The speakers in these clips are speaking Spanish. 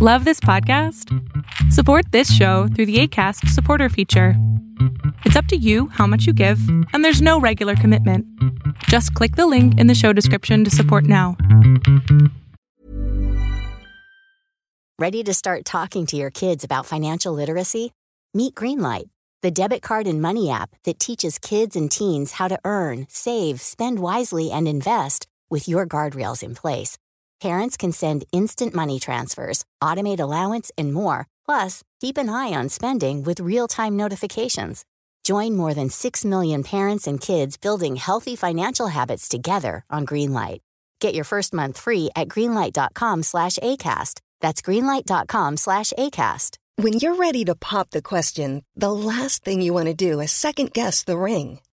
Love this podcast? Support this show through the ACAST supporter feature. It's up to you how much you give, and there's no regular commitment. Just click the link in the show description to support now. Ready to start talking to your kids about financial literacy? Meet Greenlight, the debit card and money app that teaches kids and teens how to earn, save, spend wisely, and invest with your guardrails in place. Parents can send instant money transfers, automate allowance, and more. Plus, keep an eye on spending with real time notifications. Join more than 6 million parents and kids building healthy financial habits together on Greenlight. Get your first month free at greenlight.com slash ACAST. That's greenlight.com slash ACAST. When you're ready to pop the question, the last thing you want to do is second guess the ring.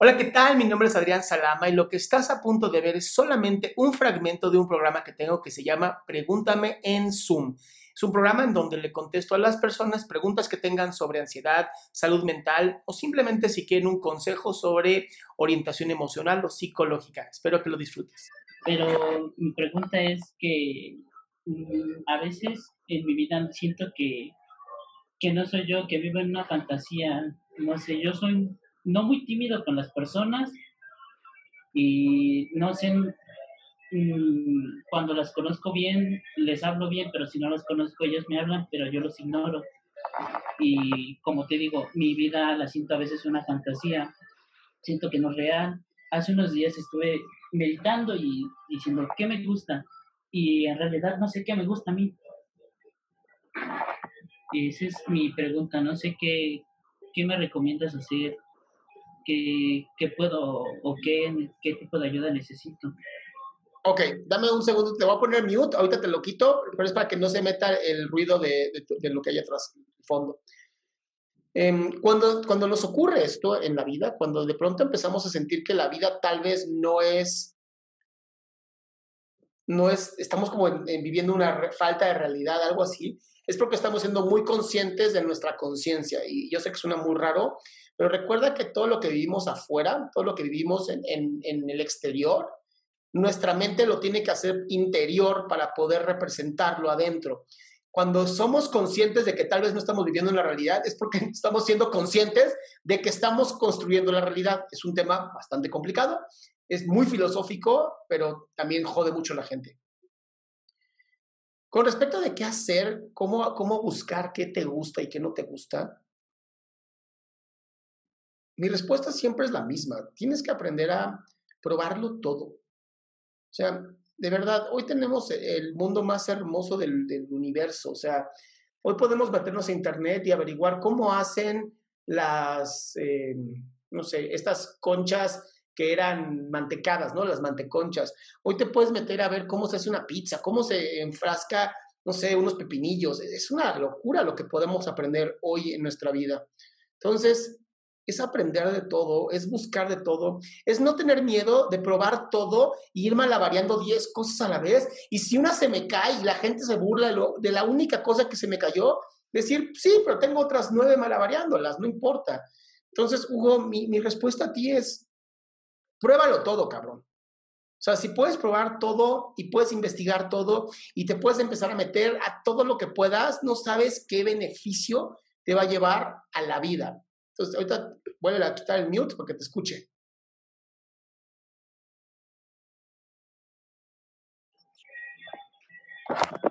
Hola, ¿qué tal? Mi nombre es Adrián Salama y lo que estás a punto de ver es solamente un fragmento de un programa que tengo que se llama Pregúntame en Zoom. Es un programa en donde le contesto a las personas preguntas que tengan sobre ansiedad, salud mental o simplemente si quieren un consejo sobre orientación emocional o psicológica. Espero que lo disfrutes. Pero mi pregunta es que mm, a veces en mi vida siento que, que no soy yo, que vivo en una fantasía. No sé, yo soy no muy tímido con las personas y no sé, mm, cuando las conozco bien, les hablo bien, pero si no las conozco, ellos me hablan, pero yo los ignoro. Y como te digo, mi vida la siento a veces una fantasía, siento que no es real. Hace unos días estuve meditando y diciendo qué me gusta y en realidad no sé qué me gusta a mí. Y esa es mi pregunta, no sé qué, qué me recomiendas hacer qué, puedo o qué, qué tipo de ayuda necesito. Ok, dame un segundo, te voy a poner mute, ahorita te lo quito, pero es para que no se meta el ruido de, de, lo que hay atrás, el fondo. Em, cuando, cuando nos ocurre esto en la vida, cuando de pronto empezamos a sentir que la vida tal vez no es, no es, estamos como viviendo una falta de realidad, algo así, es porque estamos siendo muy conscientes de nuestra conciencia. Y yo sé que suena muy raro, pero recuerda que todo lo que vivimos afuera, todo lo que vivimos en, el exterior, nuestra mente lo tiene que hacer interior para poder representarlo adentro. Cuando somos conscientes de que tal vez no estamos viviendo en la realidad, es porque estamos siendo conscientes de que estamos construyendo la realidad. Es un tema bastante complicado, es muy filosófico, pero también jode mucho a la gente. Con respecto de qué hacer, cómo buscar qué te gusta y qué no te gusta, mi respuesta siempre es la misma. Tienes que aprender a probarlo todo. O sea, de verdad, hoy tenemos el mundo más hermoso del, universo. O sea, hoy podemos meternos a internet y averiguar cómo hacen las, eh, no sé, estas conchas que eran mantecadas, ¿no? Las manteconchas. Hoy te puedes meter a ver cómo se hace una pizza, cómo se enfrasca, no sé, unos pepinillos. Es una locura lo que podemos aprender hoy en nuestra vida. Entonces, es aprender de todo, es buscar de todo, es no tener miedo de probar todo y ir malavariando 10 cosas a la vez. Y si una se me cae y la gente se burla de, la única cosa que se me cayó, decir, sí, pero tengo otras nueve malavariándolas, no importa. Entonces, Hugo, mi, mi respuesta a ti es, pruébalo todo, cabrón. O sea, si puedes probar todo y puedes investigar todo y te puedes empezar a meter a todo lo que puedas, no sabes qué beneficio te va a llevar a la vida. Entonces, ahorita vuelve a quitar el mute para que te escuche.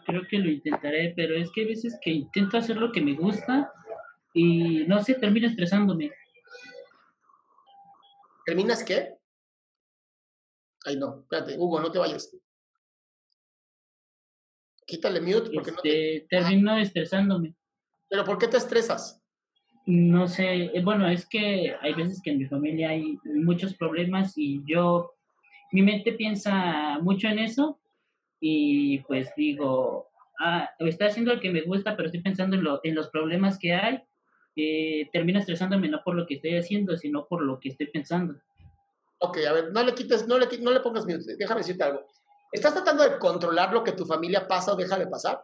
Creo que lo intentaré, pero es que hay veces que intento hacer lo que me gusta y no sé, termino estresándome. ¿Terminas qué? Ay, no, espérate, Hugo, no te vayas. Quítale mute porque no te... Este, termino estresándome. ¿Pero por qué te estresas? No sé, eh, bueno, es que hay veces que en mi familia hay muchos problemas y yo, mi mente piensa mucho en eso y pues digo, ah, estoy haciendo lo que me gusta, pero estoy pensando en, lo, en los problemas que hay eh, termino estresándome no por lo que estoy haciendo, sino por lo que estoy pensando. Ok, a ver, no le quites, no le, no le pongas miedo. Déjame decirte algo. ¿Estás tratando de controlar lo que tu familia pasa o deja de pasar?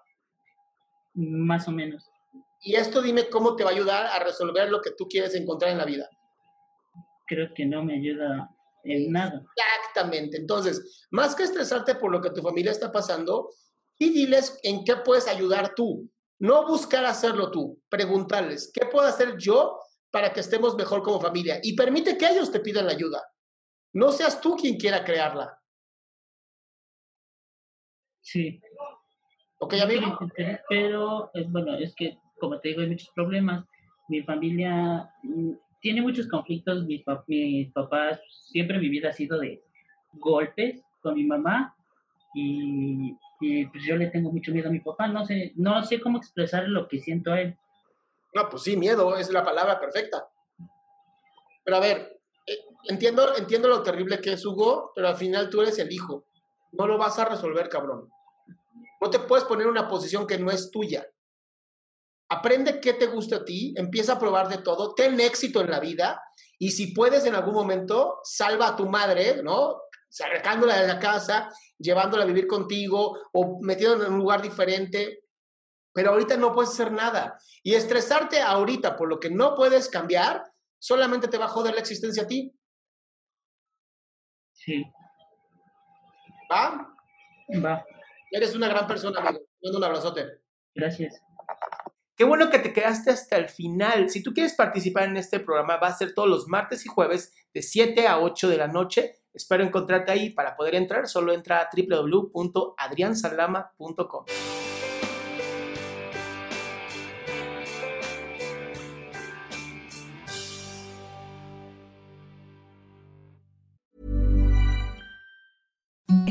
Más o menos. Y esto dime cómo te va a ayudar a resolver lo que tú quieres encontrar en la vida. Creo que no me ayuda en nada. Exactamente. Entonces, más que estresarte por lo que tu familia está pasando, y diles en qué puedes ayudar tú. No buscar hacerlo tú, preguntarles, ¿qué puedo hacer yo para que estemos mejor como familia? Y permite que ellos te pidan la ayuda. No seas tú quien quiera crearla. Sí. Ok, amigo. Pero, es, bueno, es que, como te digo, hay muchos problemas. Mi familia mm, tiene muchos conflictos. Mis, mis papás, siempre mi vida ha sido de golpes con mi mamá. Y y pues yo le tengo mucho miedo a mi papá, no sé, no sé cómo expresar lo que siento a él. No, pues sí, miedo es la palabra perfecta. Pero a ver, eh, entiendo, entiendo lo terrible que es Hugo, pero al final tú eres el hijo. No lo vas a resolver, cabrón. No te puedes poner en una posición que no es tuya. Aprende qué te gusta a ti, empieza a probar de todo, ten éxito en la vida y si puedes en algún momento, salva a tu madre, ¿no? sacándola de la casa, llevándola a vivir contigo o metiéndola en un lugar diferente. Pero ahorita no puedes hacer nada. Y estresarte ahorita por lo que no puedes cambiar, solamente te va a joder la existencia a ti. Sí. ¿Va? Va. Eres una gran persona, amigo. Mando un abrazote. Gracias. Qué bueno que te quedaste hasta el final. Si tú quieres participar en este programa, va a ser todos los martes y jueves de 7 a 8 de la noche Espero encontrarte ahí. Para poder entrar, solo entra a www.adriansalama.com.